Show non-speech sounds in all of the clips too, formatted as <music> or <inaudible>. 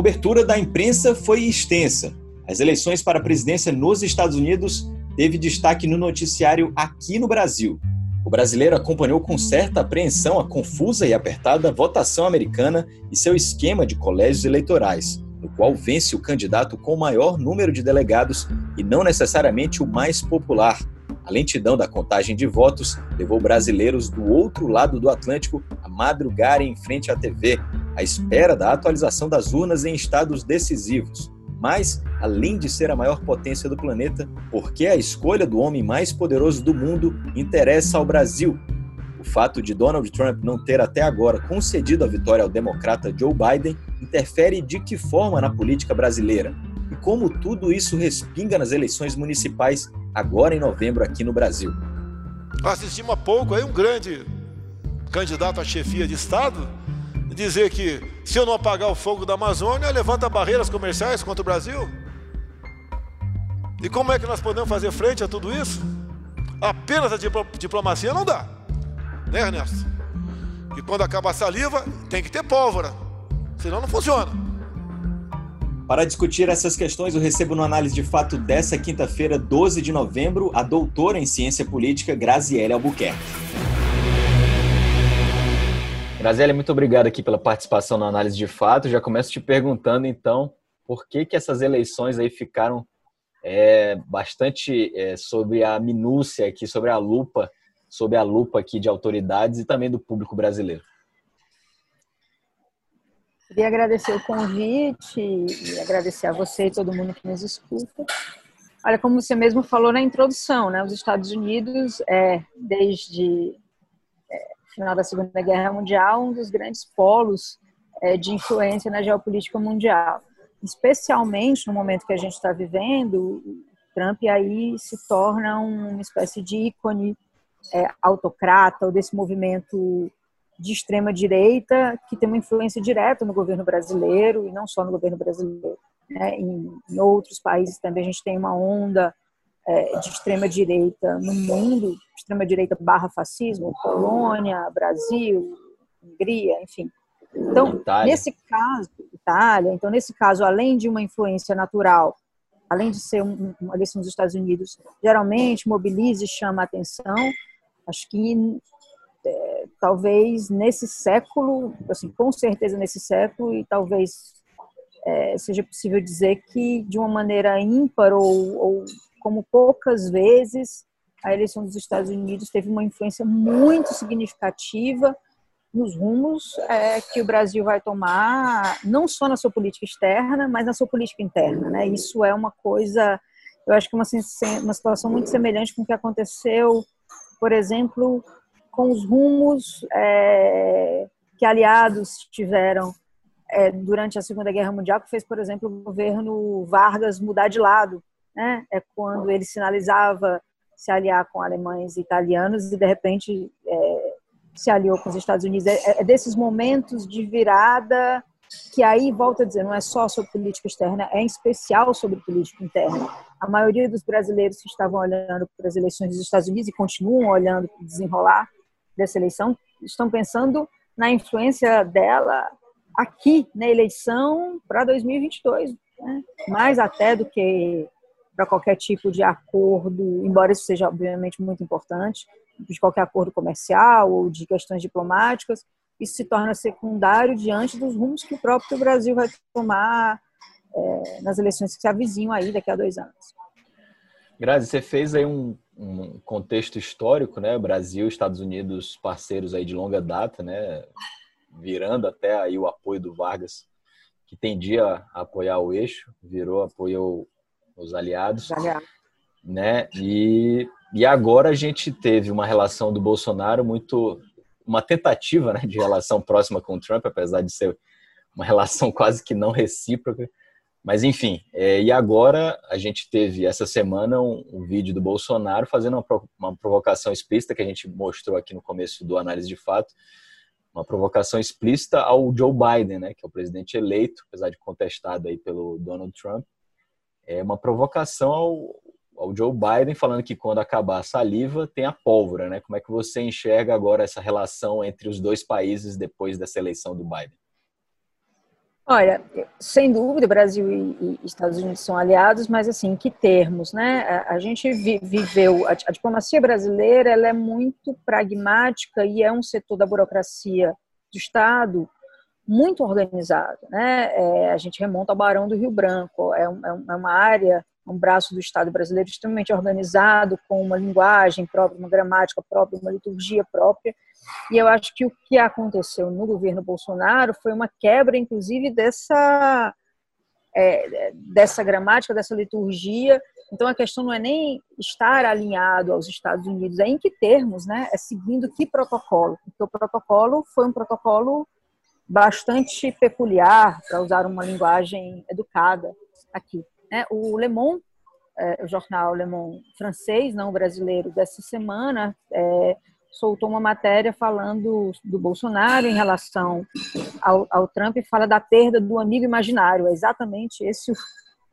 cobertura da imprensa foi extensa. As eleições para a presidência nos Estados Unidos teve destaque no noticiário aqui no Brasil. O brasileiro acompanhou com certa apreensão a confusa e apertada votação americana e seu esquema de colégios eleitorais, no qual vence o candidato com o maior número de delegados e não necessariamente o mais popular. A lentidão da contagem de votos levou brasileiros do outro lado do Atlântico a madrugarem em frente à TV, à espera da atualização das urnas em estados decisivos. Mas, além de ser a maior potência do planeta, por que a escolha do homem mais poderoso do mundo interessa ao Brasil? O fato de Donald Trump não ter até agora concedido a vitória ao democrata Joe Biden interfere de que forma na política brasileira? E como tudo isso respinga nas eleições municipais agora em novembro aqui no Brasil? Assistimos há pouco aí um grande candidato à chefia de Estado dizer que se eu não apagar o fogo da Amazônia, levanta barreiras comerciais contra o Brasil? E como é que nós podemos fazer frente a tudo isso? Apenas a diplomacia não dá, né, Ernesto? E quando acaba a saliva, tem que ter pólvora, senão não funciona. Para discutir essas questões, eu recebo no Análise de Fato dessa quinta-feira, 12 de novembro, a doutora em Ciência Política, Graziele Albuquerque. Graziele, muito obrigado aqui pela participação na análise de fato. Já começo te perguntando, então, por que, que essas eleições aí ficaram é, bastante é, sobre a minúcia aqui, sobre a lupa, sobre a lupa aqui de autoridades e também do público brasileiro. Queria agradecer o convite e agradecer a você e todo mundo que nos escuta. Olha, como você mesmo falou na introdução, né, os Estados Unidos, é, desde final da Segunda Guerra Mundial, um dos grandes polos é, de influência na geopolítica mundial. Especialmente no momento que a gente está vivendo, Trump aí se torna uma espécie de ícone é, autocrata ou desse movimento de extrema direita que tem uma influência direta no governo brasileiro e não só no governo brasileiro. Né? Em, em outros países também a gente tem uma onda é, de extrema direita no mundo, extrema direita barra fascismo, Polônia, Brasil, Hungria, enfim. Então, Itália. nesse caso, Itália, então nesse caso, além de uma influência natural, além de ser uma eleição dos Estados Unidos, geralmente mobiliza e chama a atenção, acho que é, talvez nesse século, assim, com certeza nesse século, e talvez é, seja possível dizer que de uma maneira ímpar ou, ou como poucas vezes a eleição dos Estados Unidos teve uma influência muito significativa nos rumos é, que o Brasil vai tomar, não só na sua política externa, mas na sua política interna. Né? Isso é uma coisa, eu acho que uma, uma situação muito semelhante com o que aconteceu, por exemplo, com os rumos é, que aliados tiveram é, durante a Segunda Guerra Mundial, que fez, por exemplo, o governo Vargas mudar de lado né? É quando ele sinalizava se aliar com alemães e italianos e de repente é, se aliou com os Estados Unidos. É, é, desses momentos de virada que aí, volto a dizer, não é só sobre política externa, é em especial sobre política interna. A maioria dos brasileiros que estavam olhando para as eleições dos Estados Unidos e continuam olhando para o desenrolar dessa eleição, estão pensando na influência dela aqui na eleição para 2022, né? mais até do que para qualquer tipo de acordo, embora isso seja obviamente muito importante, de qualquer acordo comercial ou de questões diplomáticas, isso se torna secundário diante dos rumos que o próprio Brasil vai tomar é, nas eleições que se avizinham aí daqui a dois anos. Grazi, você fez aí um, um contexto histórico, né? Brasil, Estados Unidos, parceiros aí de longa data, né? Virando até aí o apoio do Vargas, que tendia a apoiar o eixo, virou apoio os aliados, aliados. né? E, e agora a gente teve uma relação do Bolsonaro muito uma tentativa né, de relação próxima com o Trump, apesar de ser uma relação <laughs> quase que não recíproca. Mas enfim, é, e agora a gente teve essa semana um, um vídeo do Bolsonaro fazendo uma, uma, provocação explícita que a gente mostrou aqui no começo do análise de fato, uma provocação explícita ao Joe Biden, né, que é o presidente eleito, apesar de contestado aí pelo Donald Trump, é uma provocação ao, ao Joe Biden falando que quando acabar a saliva tem a pólvora, né? Como é que você enxerga agora essa relação entre os dois países depois dessa eleição do Biden? Olha, sem dúvida, Brasil e, Estados Unidos são aliados, mas assim, que termos, né? A, gente viveu, a, a, diplomacia brasileira, ela é muito pragmática e é um setor da burocracia do Estado muito organizado, né? É, a gente remonta ao Barão do Rio Branco, é, um, é uma área, um braço do Estado brasileiro extremamente organizado, com uma linguagem própria, uma gramática própria, uma liturgia própria, e eu acho que o que aconteceu no governo Bolsonaro foi uma quebra, inclusive, dessa, é, dessa gramática, dessa liturgia. Então, a questão não é nem estar alinhado aos Estados Unidos, é em que termos, né? É seguindo que protocolo. Porque o protocolo foi um protocolo bastante peculiar, para usar uma linguagem educada aqui. Né? O Le Monde, é, o jornal Le Monde francês, não brasileiro, dessa semana, é, soltou uma matéria falando do Bolsonaro em relação ao, ao, Trump e fala da perda do amigo imaginário. É exatamente esse o,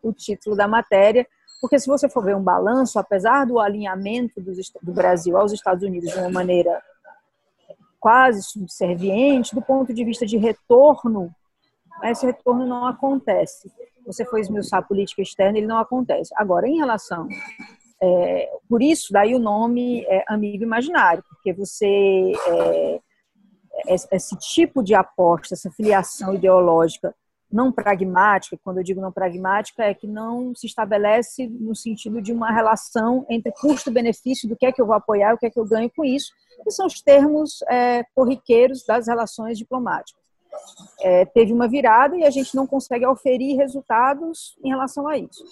o, título da matéria, porque se você for ver um balanço, apesar do alinhamento do, do Brasil aos Estados Unidos de uma maneira quase subserviente, do ponto de vista de retorno, esse retorno não acontece. Você foi esmiuçar a política externa, ele não acontece. Agora, em relação é, por isso, daí o nome é amigo imaginário, porque você, é, esse tipo de aposta, essa filiação ideológica não pragmática, quando eu digo não pragmática, é que não se estabelece no sentido de uma relação entre custo-benefício do que é que eu vou apoiar o que é que eu ganho com isso, que são os termos é, corriqueiros das relações diplomáticas. É, teve uma virada e a gente não consegue oferir resultados em relação a isso.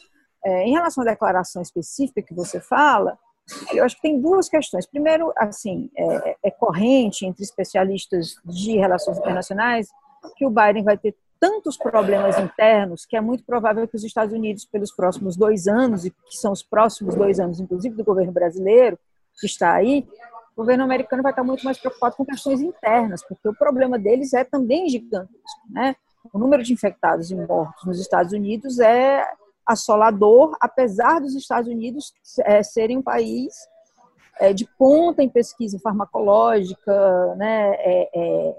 É, em relação à declaração específica que você fala, eu acho que tem duas questões. Primeiro, assim, é, é corrente entre especialistas de relações internacionais que o Biden vai ter tantos problemas internos que é muito provável que os Estados Unidos, pelos próximos dois anos, e que são os próximos dois anos, inclusive do governo brasileiro, que está aí, o governo americano vai estar muito mais preocupado com questões internas, porque o problema deles é também gigantesco. Né? O número de infectados e mortos nos Estados Unidos é assolador, apesar dos Estados Unidos é, serem um país é, de ponta em pesquisa farmacológica, né, é, é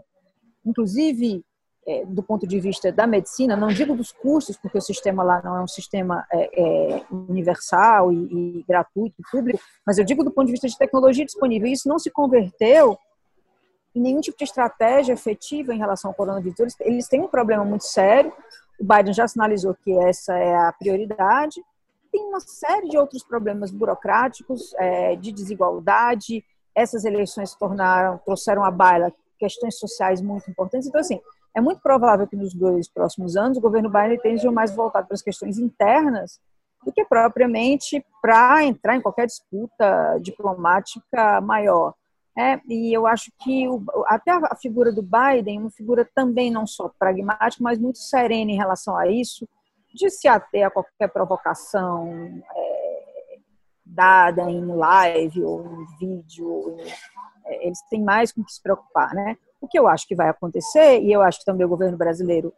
inclusive é, do ponto de vista da medicina, não digo dos custos, porque o sistema lá não é um sistema é, universal e, e gratuito, público, mas eu digo do ponto de vista de tecnologia disponível. Isso não se converteu em nenhum tipo de estratégia efetiva em relação ao coronavírus. Eles têm um problema muito sério o Biden já sinalizou que essa é a prioridade. Tem uma série de outros problemas burocráticos, é, de desigualdade. Essas eleições tornaram, trouxeram à baila questões sociais muito importantes. Então, assim, é muito provável que nos dois próximos anos o governo Biden esteja mais voltado para as questões internas do que propriamente para entrar em qualquer disputa diplomática maior. É, e eu acho que o, até a figura do Biden, uma figura também não só pragmática, mas muito serena em relação a isso, de se ater a qualquer provocação é, dada em live ou em vídeo. É, eles têm mais com que se preocupar, né? O que eu acho que vai acontecer, e eu acho que também o governo brasileiro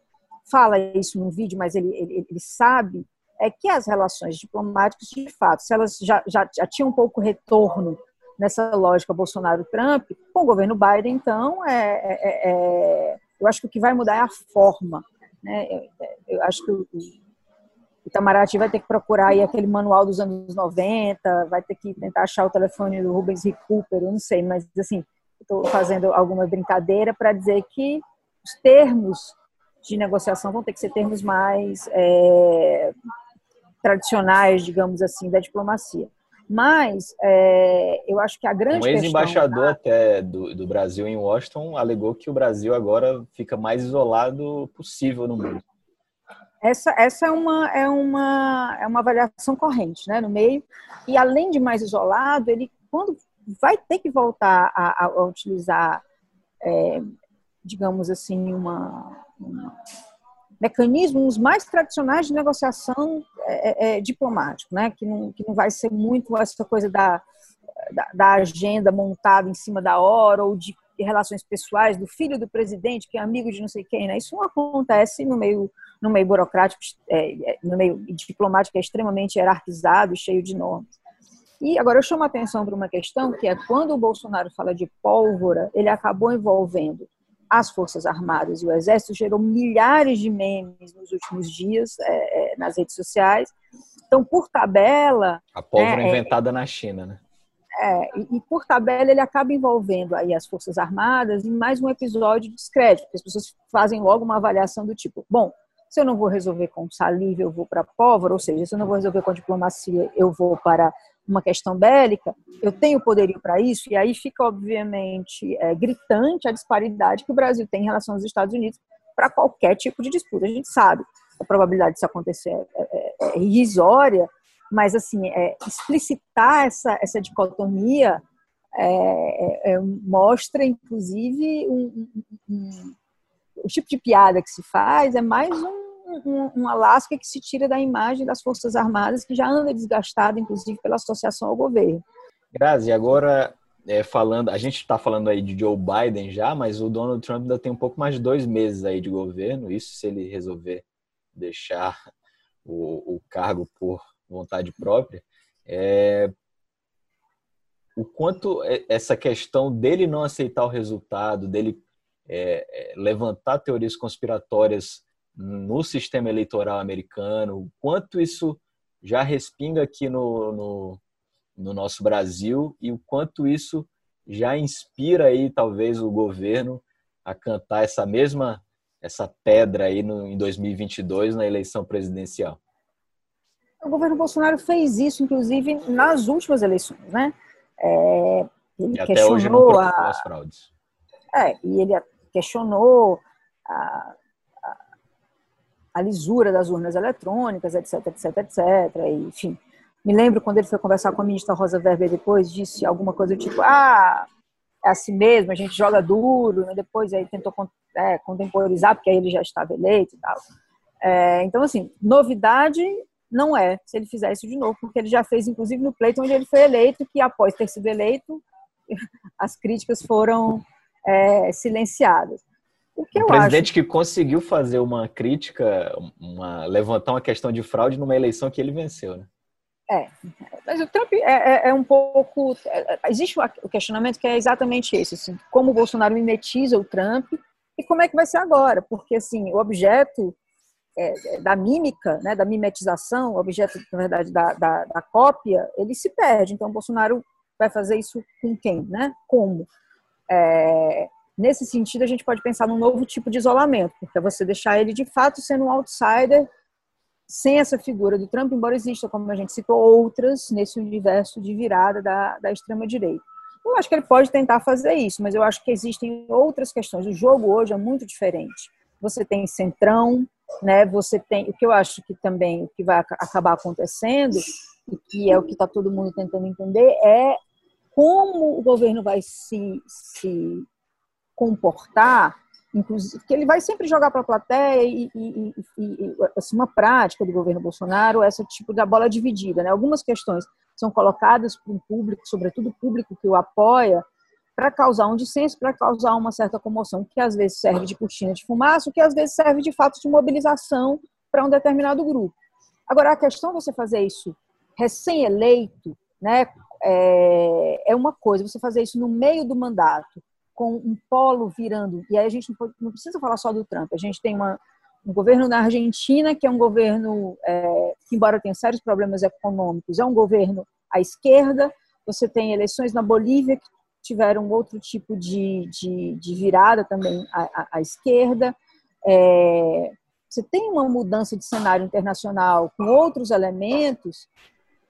fala isso no vídeo, mas ele, ele, ele sabe, é que as relações diplomáticas, de fato, se elas já, já, já tinham um pouco retorno nessa lógica Bolsonaro-Trump, com o governo Biden, então, é, é, é, eu acho que o que vai mudar é a forma. Né? Eu, eu acho que o, Itamaraty vai ter que procurar aí aquele manual dos anos 90, vai ter que tentar achar o telefone do Rubens Recupero, não sei, mas assim, estou fazendo alguma brincadeira para dizer que os termos de negociação vão ter que ser termos mais é, tradicionais, digamos assim, da diplomacia. Mas é, eu acho que a grande um ex-embaixador da... até do, do Brasil em Washington alegou que o Brasil agora fica mais isolado possível no mundo. Essa, essa é, uma, é, uma, é uma avaliação corrente né, no meio. E além de mais isolado, ele, quando vai ter que voltar a, a utilizar, é, digamos assim, uma, uma mecanismos mais tradicionais de negociação é, é, é, diplomático, né? que, não, que não vai ser muito essa coisa da, da, da, agenda montada em cima da hora ou de relações pessoais do filho do presidente, que é amigo de não sei quem. Né? Isso não acontece no meio, no meio burocrático, é, é no meio diplomático, é extremamente hierarquizado e cheio de normas. E agora eu chamo a atenção para uma questão que é quando o Bolsonaro fala de pólvora, ele acabou envolvendo as Forças Armadas e o Exército gerou milhares de memes nos últimos dias é, é, nas redes sociais. Então, por tabela. A pólvora né, é, inventada na China, né? É, e, e, por tabela ele acaba envolvendo aí as Forças Armadas em mais um episódio de descrédito, porque as pessoas fazem logo uma avaliação do tipo, bom, se eu não vou resolver com saliva, eu vou para pólvora, ou seja, se eu não vou resolver com diplomacia, eu vou para uma questão bélica, eu tenho poderio para isso, e aí fica, obviamente, é, gritante a disparidade que o Brasil tem em relação aos Estados Unidos para qualquer tipo de disputa. A gente sabe a probabilidade disso acontecer é, é, é irrisória, mas, assim, é, explicitar essa, essa dicotomia é, é, mostra, inclusive, um, um, um, o tipo de piada que se faz é mais um um, uma lasca que se tira da imagem das Forças Armadas, que já anda desgastada, inclusive, pela associação ao governo. Grazi, agora é, falando, a gente está falando aí de Joe Biden já, mas o Donald Trump ainda tem um pouco mais de dois meses aí de governo, isso se ele resolver deixar o, o cargo por vontade própria. É, o quanto essa questão dele não aceitar o resultado, dele é, é levantar teorias conspiratórias no sistema eleitoral americano, o quanto isso já respinga aqui no, no, no, nosso Brasil e o quanto isso já inspira aí talvez o governo a cantar essa mesma essa pedra aí no, em 2022 na eleição presidencial. O governo Bolsonaro fez isso, inclusive, nas últimas eleições, né? É, ele e até hoje não a... as fraudes. É, e ele questionou a, a lisura das urnas eletrônicas, etc, etc, etc. Enfim, me lembro quando ele foi conversar com a ministra Rosa Weber depois, disse alguma coisa tipo, ah, é assim mesmo, a gente joga duro, né? depois aí tentou é, contemporizar, porque aí ele já estava eleito e tal. É, então, assim, novidade não é se ele fizer isso de novo, porque ele já fez, inclusive, no pleito onde ele foi eleito, que após ter sido eleito, <laughs> as críticas foram é, silenciadas. O que um presidente acho... que conseguiu fazer uma crítica, uma, levantar uma questão de fraude numa eleição que ele venceu, né? É, mas o Trump é, é, é um pouco. É, existe o questionamento que é exatamente esse: assim, como o Bolsonaro mimetiza o Trump e como é que vai ser agora? Porque assim, o objeto é, é da mímica, né, da mimetização, o objeto, na verdade, da, da, da, cópia, ele se perde. Então, o Bolsonaro vai fazer isso com quem? Né? Como? É, Nesse sentido, a gente pode pensar num novo tipo de isolamento, porque é você deixar ele de fato sendo um outsider sem essa figura do Trump, embora exista, como a gente citou, outras nesse universo de virada da, da extrema-direita. Eu acho que ele pode tentar fazer isso, mas eu acho que existem outras questões. O jogo hoje é muito diferente. Você tem centrão, né? Você tem o que eu acho que também o que vai acabar acontecendo e que é o que está todo mundo tentando entender é como o governo vai se, se comportar, inclusive, que ele vai sempre jogar para a plateia e, e, e, e assim, uma prática do governo Bolsonaro, essa tipo da bola dividida, né? Algumas questões são colocadas para o público, sobretudo público que o apoia, para causar um dissenso, para causar uma certa comoção, que às vezes serve de cortina de fumaça, que às vezes serve de fato de mobilização para um determinado grupo. Agora, a questão de você fazer isso recém-eleito, né, é, é uma coisa, você fazer isso no meio do mandato, com um polo virando. E aí a gente não, precisa falar só do Trump. A gente tem uma, um governo na Argentina que é um governo é, que, embora tenha sérios problemas econômicos, é um governo à esquerda. Você tem eleições na Bolívia que tiveram outro tipo de, de, de virada também à, à, esquerda. É, você tem uma mudança de cenário internacional com outros elementos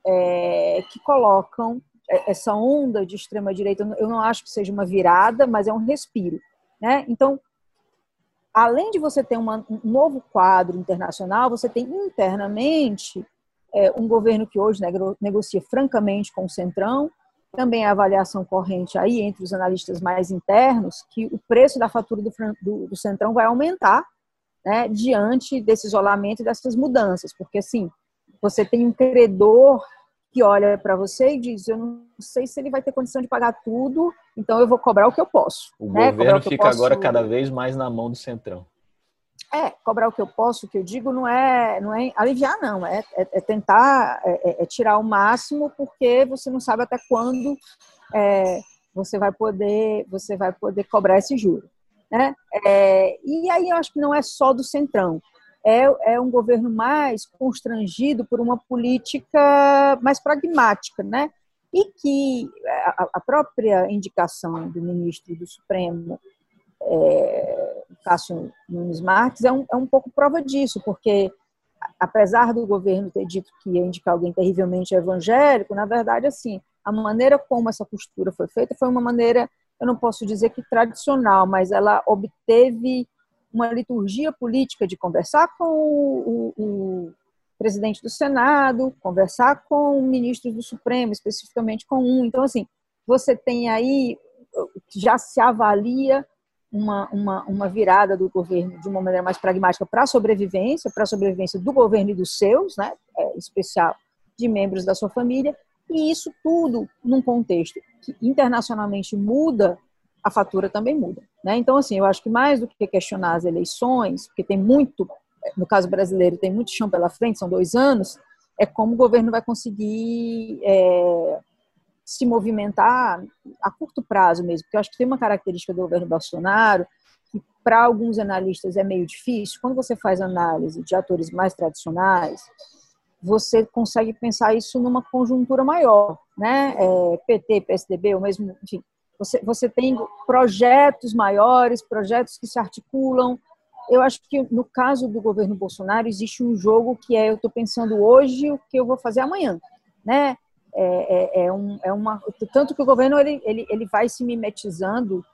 é, que colocam essa onda de extrema direita, eu não acho que seja uma virada, mas é um respiro, né? Então, além de você ter uma, um novo quadro internacional, você tem internamente é, um governo que hoje negocia francamente com o Centrão, também a avaliação corrente aí entre os analistas mais internos, que o preço da fatura do, do, do Centrão vai aumentar, né, diante desse isolamento e dessas mudanças, porque assim, você tem um credor que olha para você e diz: Eu não sei se ele vai ter condição de pagar tudo, então eu vou cobrar o que eu posso. O né? governo fica posso... agora cada vez mais na mão do centrão. É, cobrar o que eu posso, o que eu digo, não é, não é aliviar, não, é, é, é tentar é, é, é tirar o máximo, porque você não sabe até quando é, você vai poder você vai poder cobrar esse juro. Né? É, e aí eu acho que não é só do centrão. É, é um governo mais constrangido por uma política mais pragmática, né? E que a, a própria indicação do ministro do Supremo, é, Cássio Nunes Marques, é um, é um pouco prova disso, porque apesar do governo ter dito que ia indicar alguém terrivelmente evangélico, na verdade, assim, a maneira como essa postura foi feita foi uma maneira, eu não posso dizer que tradicional, mas ela obteve uma liturgia política de conversar com o, o, presidente do Senado, conversar com ministros do Supremo, especificamente com um. Então, assim, você tem aí, já se avalia uma, uma, uma virada do governo de uma maneira mais pragmática para a sobrevivência, para a sobrevivência do governo e dos seus, né, é, especial de membros da sua família, e isso tudo num contexto que internacionalmente muda, a fatura também muda. Né? Então, assim, eu acho que mais do que questionar as eleições, porque tem muito, no caso brasileiro, tem muito chão pela frente, são dois anos, é como o governo vai conseguir é, se movimentar a curto prazo mesmo, porque eu acho que tem uma característica do governo Bolsonaro que para alguns analistas é meio difícil. Quando você faz análise de atores mais tradicionais, você consegue pensar isso numa conjuntura maior, né? É, PT, PSDB, ou mesmo, enfim, você, você tem projetos maiores, projetos que se articulam. Eu acho que no caso do governo Bolsonaro existe um jogo que é eu estou pensando hoje o que eu vou fazer amanhã, né? É, é, é, um, é uma tanto que o governo ele, ele, ele vai se mimetizando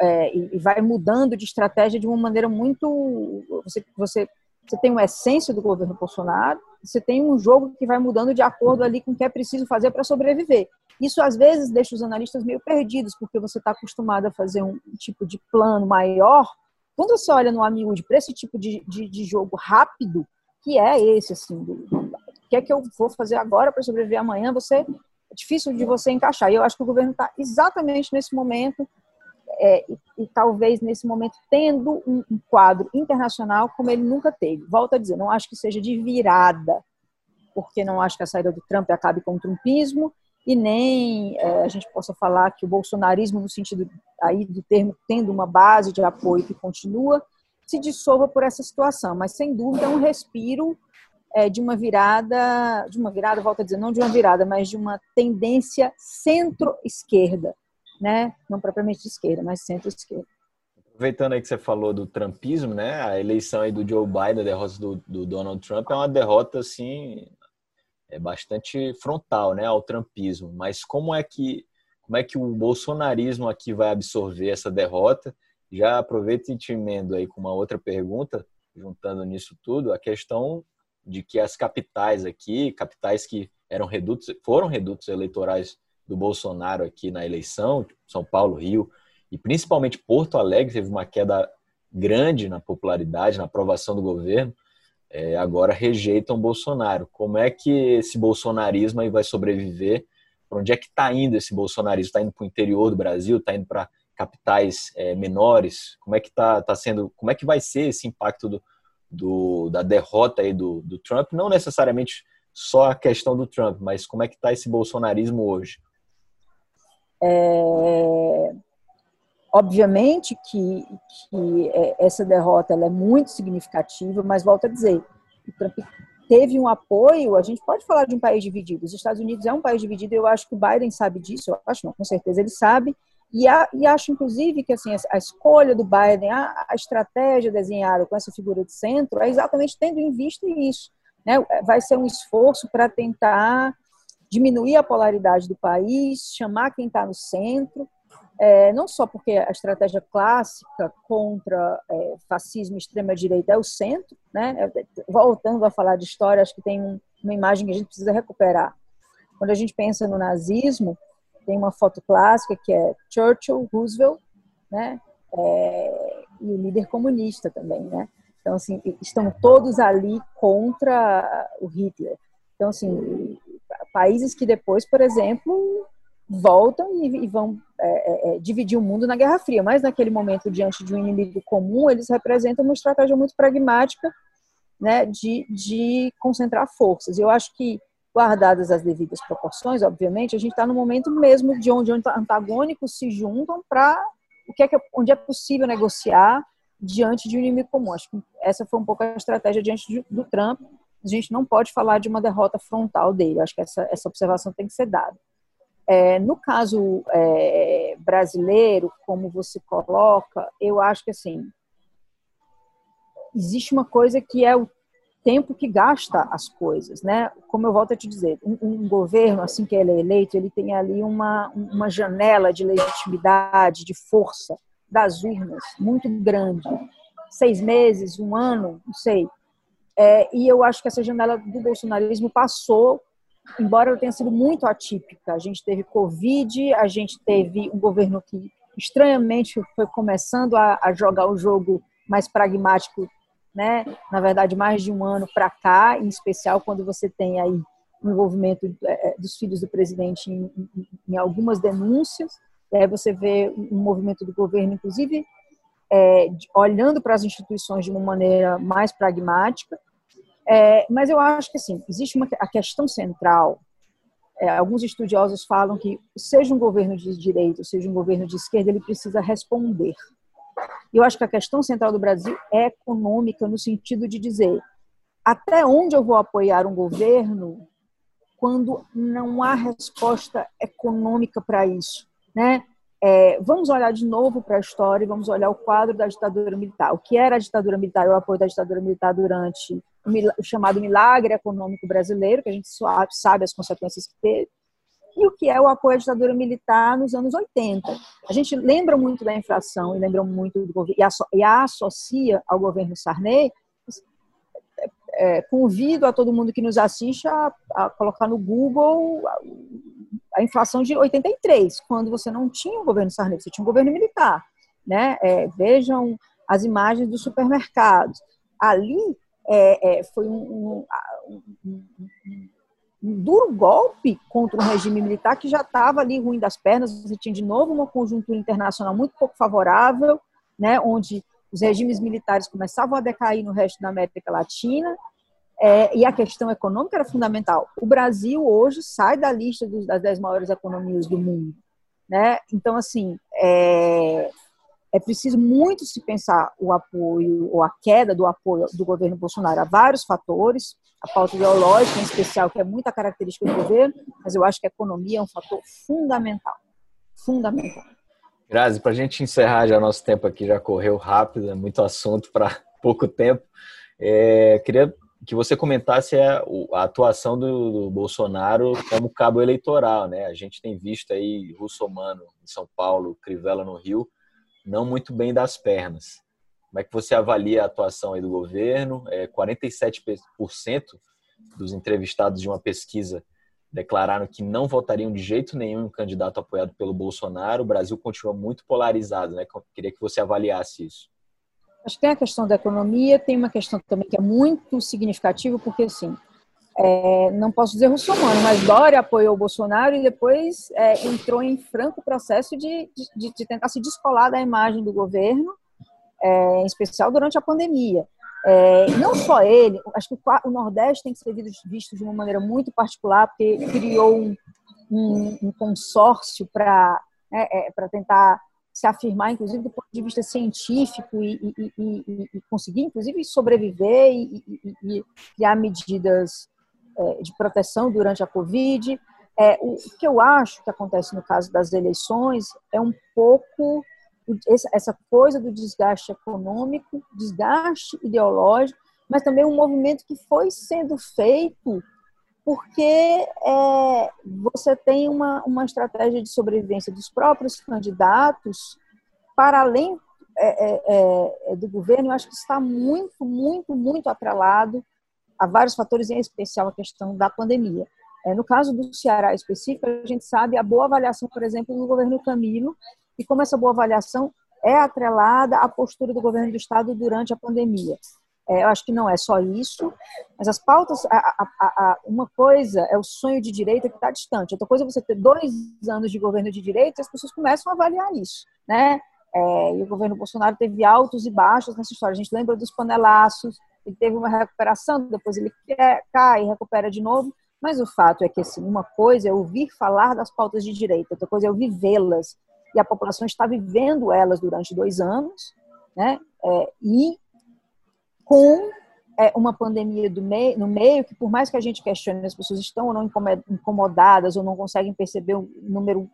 é, e, vai mudando de estratégia de uma maneira muito você você você tem uma essência do governo Bolsonaro, você tem um jogo que vai mudando de acordo ali com o que é preciso fazer para sobreviver. Isso às vezes deixa os analistas meio perdidos, porque você está acostumado a fazer um tipo de plano maior. Quando você olha no Amiúde para esse tipo de, de, de, jogo rápido, que é esse, assim, do, o que é que eu vou fazer agora para sobreviver amanhã, você é difícil de você encaixar. E eu acho que o governo está exatamente nesse momento é, e, e, talvez nesse momento tendo um, um, quadro internacional como ele nunca teve. Volto a dizer, não acho que seja de virada, porque não acho que a saída do Trump acabe com o trumpismo e nem é, a gente possa falar que o bolsonarismo no sentido aí do termo tendo uma base de apoio que continua se dissolva por essa situação, mas sem dúvida é um respiro é, de uma virada, de uma virada, volto a dizer, não de uma virada, mas de uma tendência centro-esquerda né? Não propriamente de esquerda, mas centro-esquerda. Aproveitando aí que você falou do trumpismo, né? A eleição aí do Joe Biden, a derrota do, do Donald Trump é uma derrota assim é bastante frontal, né, ao trumpismo. Mas como é que como é que o bolsonarismo aqui vai absorver essa derrota? Já aproveito e te emendo aí com uma outra pergunta, juntando nisso tudo, a questão de que as capitais aqui, capitais que eram redutos, foram redutos eleitorais do Bolsonaro aqui na eleição, São Paulo, Rio, e principalmente Porto Alegre teve uma queda grande na popularidade, na aprovação do governo, é, agora rejeitam Bolsonaro. Como é que esse bolsonarismo aí vai sobreviver? Para onde é que está indo esse bolsonarismo? Está indo para o interior do Brasil? Está indo para capitais é, menores? Como é que tá, tá sendo? Como é que vai ser esse impacto do, do da derrota aí do, do Trump? Não necessariamente só a questão do Trump, mas como é que está esse bolsonarismo hoje? É, obviamente que, que é, essa derrota é muito significativa, mas volto a dizer, o Trump teve um apoio, a gente pode falar de um país dividido, os Estados Unidos é um país dividido, eu acho que o Biden sabe disso, eu acho não, com certeza ele sabe, e, a, e acho inclusive que assim, a, escolha do Biden, a, a estratégia desenhada com essa figura de centro é exatamente tendo em vista isso, né? vai ser um esforço para tentar diminuir a polaridade do país, chamar quem está no centro, é, não só porque a estratégia clássica contra é, fascismo e extrema-direita é o centro, né? É, voltando a falar de história, acho que tem um, uma imagem que a gente precisa recuperar. Quando a gente pensa no nazismo, tem uma foto clássica que é Churchill, Roosevelt, né? É, e o líder comunista também, né? Então, assim, estão todos ali contra o Hitler. Então, assim, países que depois, por exemplo, voltam e, e vão é, é, é, dividir o mundo na Guerra Fria, mas naquele momento, diante de um inimigo comum, eles representam uma estratégia muito pragmática né, de, de concentrar forças. Eu acho que, guardadas as devidas proporções, obviamente, a gente está no momento mesmo de onde antagônicos se juntam para o que é que, onde é possível negociar diante de um inimigo comum. Acho que essa foi um pouco a estratégia diante do Trump. A gente não pode falar de uma derrota frontal dele. Acho que essa, essa observação tem que ser dada. É, no caso é, brasileiro, como você coloca, eu acho que assim existe uma coisa que é o tempo que gasta as coisas, né? Como eu volto a te dizer, um, um, governo assim que ele é eleito, ele tem ali uma uma janela de legitimidade, de força das urnas muito grande, seis meses, um ano, não sei. É, e eu acho que essa janela do bolsonarismo passou, embora ela tenha sido muito atípica. A gente teve Covid, a gente teve um governo que estranhamente foi começando a, a jogar o jogo mais pragmático, né? Na verdade, mais de um ano para cá, em especial quando você tem aí o envolvimento é, é, dos filhos do presidente em, em, em algumas denúncias. E aí você vê um movimento do governo, inclusive, é, olhando para as instituições de uma maneira mais pragmática. É, mas eu acho que, assim, existe uma, a questão central. É, alguns estudiosos falam que, seja um governo de direita, seja um governo de esquerda, ele precisa responder. Eu acho que a questão central do Brasil é econômica, no sentido de dizer até onde eu vou apoiar um governo quando não há resposta econômica para isso né? É, vamos olhar de novo para a história e vamos olhar o quadro da ditadura militar. O que era a ditadura militar e o apoio da ditadura militar durante o chamado milagre econômico brasileiro, que a gente sabe as consequências que teve, e o que é o apoio à ditadura militar nos anos 80. A gente lembra muito da inflação e lembra muito do governo, e, a associa ao governo Sarney. É, convido a todo mundo que nos assiste a, a colocar no Google a inflação de 83, quando você não tinha um governo Sarney, você tinha um governo militar. Né? É, vejam as imagens dos supermercados. Ali é, é, foi um, um, um, um, duro golpe contra o regime militar que já estava ali ruim das pernas. Você tinha de novo uma conjuntura internacional muito pouco favorável, né, onde os regimes militares começavam a decair no resto da América Latina é, e a questão econômica era fundamental. O Brasil hoje sai da lista dos, das dez maiores economias do mundo. Né? Então, assim, é, é preciso muito se pensar o apoio, ou a queda do apoio do governo Bolsonaro a vários fatores, a pauta ideológica em especial, que é muita característica do governo, mas eu acho que a economia é um fator fundamental. Fundamental. Grazi, para a gente encerrar já nosso tempo aqui já correu rápido, é muito assunto para <laughs> pouco tempo. É, queria que você comentasse a, a atuação do, do, Bolsonaro como cabo eleitoral, né? A gente tem visto aí Russomano em São Paulo, Crivella no Rio, não muito bem das pernas. Como é que você avalia a atuação aí do governo? É, 47% dos entrevistados de uma pesquisa declararam que não votariam de jeito nenhum em candidato apoiado pelo Bolsonaro. O Brasil continua muito polarizado, né? Queria que você avaliasse isso. Acho que tem a questão da economia, tem uma questão também que é muito significativa, porque assim, é, não posso dizer russomano, mas Dória apoiou o Bolsonaro e depois é, entrou em franco processo de, de, de, tentar se descolar da imagem do governo, é, em especial durante a pandemia. É, não só ele, acho que o, Nordeste tem que ser visto de uma maneira muito particular, porque criou um, um, um consórcio para né, é, tentar se afirmar, inclusive, do ponto de vista científico e, e, e, e conseguir, inclusive, sobreviver e, criar medidas de proteção durante a Covid. É, o que eu acho que acontece no caso das eleições é um pouco essa coisa do desgaste econômico, desgaste ideológico, mas também um movimento que foi sendo feito porque é, você tem uma, uma estratégia de sobrevivência dos próprios candidatos para além é, é, é, do governo, eu acho que está muito, muito, muito atrelado a vários fatores, em especial a questão da pandemia. É, no caso do Ceará específico, a gente sabe a boa avaliação, por exemplo, do governo Camilo, e como essa boa avaliação é atrelada à postura do governo do Estado durante a pandemia. É, eu acho que não é só isso, mas as pautas, a, a, a, uma coisa é o sonho de direita que está distante, outra coisa é você ter dois anos de governo de direita e as pessoas começam a avaliar isso, né? É, e o governo Bolsonaro teve altos e baixos nessa história. A gente lembra dos panelaços, ele teve uma recuperação, depois ele cai e recupera de novo. Mas o fato é que assim, uma coisa é ouvir falar das pautas de direita, outra coisa é ouvir vê-las. e a população está vivendo elas durante dois anos, né? É, e com é, uma pandemia no meio, que por mais que a gente questione, as pessoas estão ou não incomodadas ou não conseguem perceber um número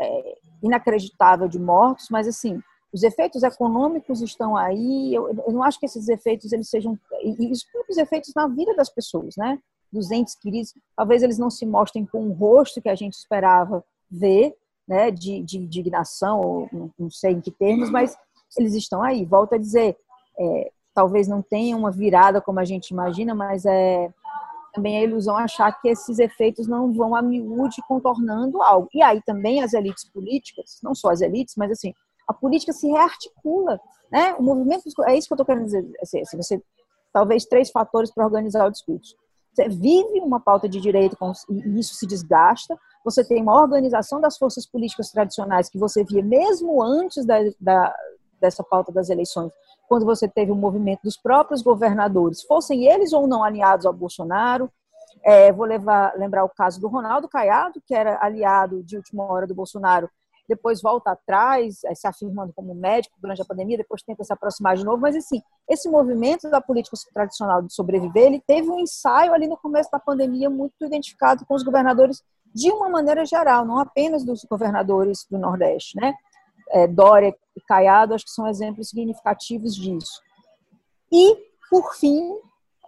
é, inacreditável de mortos, mas assim, os efeitos econômicos estão aí. Eu, eu, não acho que esses efeitos eles sejam e os próprios efeitos na vida das pessoas, né? Dos entes queridos, talvez eles não se mostrem com o rosto que a gente esperava ver, né? De, de indignação, ou não, não sei em que termos, mas eles estão aí. Volto a dizer, é, talvez não tenha uma virada como a gente imagina, mas é também a ilusão achar que esses efeitos não vão a miúde contornando algo. E aí também as elites políticas, não só as elites, mas assim, a política se rearticula, né? O movimento, é isso que eu estou querendo dizer, assim, assim, você, talvez três fatores para organizar o discurso. Você vive uma pauta de direito e isso se desgasta, você tem uma organização das forças políticas tradicionais que você via mesmo antes da, da, dessa pauta das eleições, quando você teve o um movimento dos próprios governadores, fossem eles ou não alinhados ao Bolsonaro. É, vou levar, lembrar o caso do Ronaldo Caiado, que era aliado de última hora do Bolsonaro, depois volta atrás, é, se afirmando como médico durante a pandemia, depois tenta se aproximar de novo. Mas, assim, esse movimento da política tradicional de sobreviver, ele teve um ensaio ali no começo da pandemia muito identificado com os governadores de uma maneira geral, não apenas dos governadores do Nordeste, né? É, Dória e Caiado, acho que são exemplos significativos disso. E, por fim,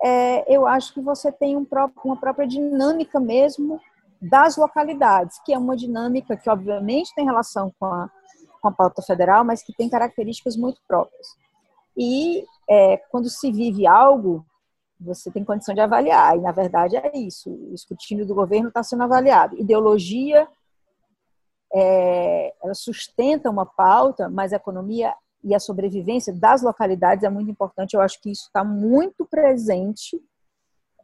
é, eu acho que você tem um próprio, uma própria dinâmica mesmo das localidades, que é uma dinâmica que, obviamente, tem relação com a, com a pauta federal, mas que tem características muito próprias. E é, quando se vive algo, você tem condição de avaliar, e na verdade é isso: o escrutínio do governo está sendo avaliado. Ideologia é, ela sustenta uma pauta, mas a economia e a sobrevivência das localidades é muito importante. Eu acho que isso está muito presente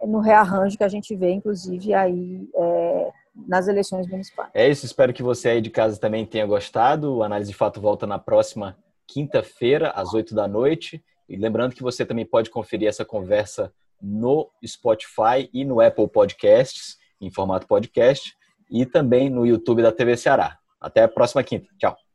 no rearranjo que a gente vê, inclusive, aí é, nas eleições municipais. É isso, espero que você aí de casa também tenha gostado. O Análise de Fato volta na próxima quinta-feira, às oito da noite. E lembrando que você também pode conferir essa conversa no Spotify e no Apple Podcasts, em formato podcast, e também no YouTube da TV Ceará. Até a próxima quinta. Tchau.